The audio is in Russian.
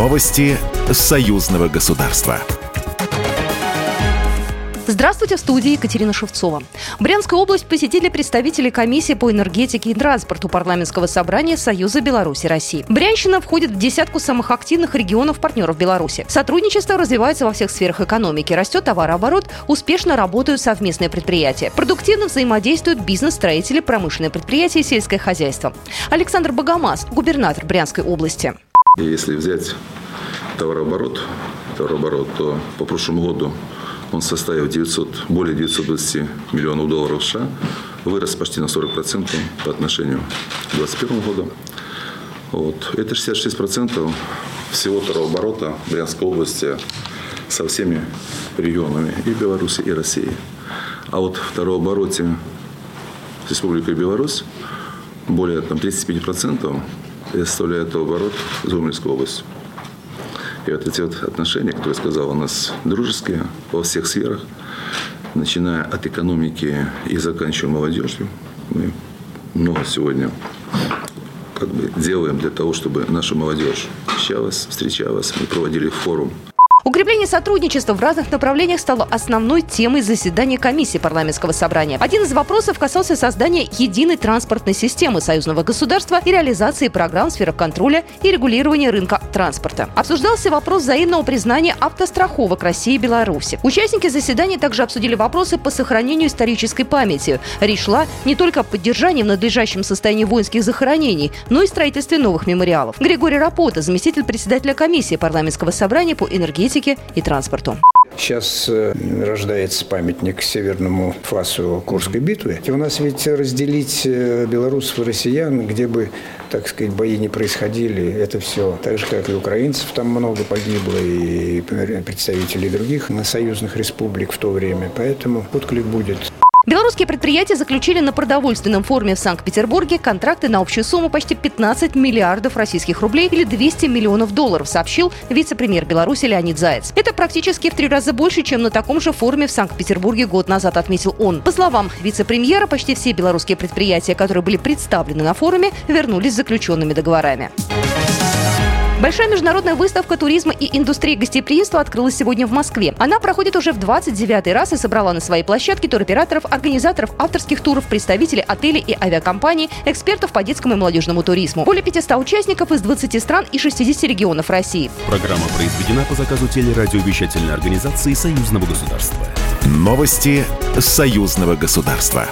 Новости союзного государства. Здравствуйте, в студии Екатерина Шевцова. Брянскую область посетили представители комиссии по энергетике и транспорту парламентского собрания Союза Беларуси России. Брянщина входит в десятку самых активных регионов-партнеров Беларуси. Сотрудничество развивается во всех сферах экономики, растет товарооборот, успешно работают совместные предприятия. Продуктивно взаимодействуют бизнес-строители, промышленные предприятия и сельское хозяйство. Александр Богомаз, губернатор Брянской области. Если взять товарооборот, товарооборот, то по прошлому году он составил 900, более 920 миллионов долларов США, вырос почти на 40% по отношению к 2021 году. Вот. Это 66% всего товарооборота Брянской области со всеми регионами и Беларуси, и России. А вот в товарообороте с Республикой Беларусь более там, 35% составляет оборот Зумельской области. И вот эти вот отношения, которые я сказал, у нас дружеские во всех сферах, начиная от экономики и заканчивая молодежью. Мы много сегодня как бы делаем для того, чтобы наша молодежь общалась, встречалась. Мы проводили форум Укрепление сотрудничества в разных направлениях стало основной темой заседания комиссии парламентского собрания. Один из вопросов касался создания единой транспортной системы союзного государства и реализации программ в сферах контроля и регулирования рынка транспорта. Обсуждался вопрос взаимного признания автостраховок России и Беларуси. Участники заседания также обсудили вопросы по сохранению исторической памяти. Речь шла не только о поддержании в надлежащем состоянии воинских захоронений, но и строительстве новых мемориалов. Григорий Рапота, заместитель председателя комиссии парламентского собрания по энергетике энергетике и транспорту. Сейчас э, рождается памятник северному фасу Курской битвы. И у нас ведь разделить э, белорусов и россиян, где бы, так сказать, бои не происходили, это все. Так же, как и украинцев там много погибло, и представителей других союзных республик в то время. Поэтому отклик будет. Белорусские предприятия заключили на продовольственном форуме в Санкт-Петербурге контракты на общую сумму почти 15 миллиардов российских рублей или 200 миллионов долларов, сообщил вице-премьер Беларуси Леонид Заяц. Это практически в три раза больше, чем на таком же форуме в Санкт-Петербурге год назад, отметил он. По словам вице-премьера, почти все белорусские предприятия, которые были представлены на форуме, вернулись с заключенными договорами. Большая международная выставка туризма и индустрии гостеприимства открылась сегодня в Москве. Она проходит уже в 29 раз и собрала на своей площадке туроператоров, организаторов авторских туров, представителей отелей и авиакомпаний, экспертов по детскому и молодежному туризму. Более 500 участников из 20 стран и 60 регионов России. Программа произведена по заказу телерадиовещательной организации Союзного государства. Новости Союзного государства.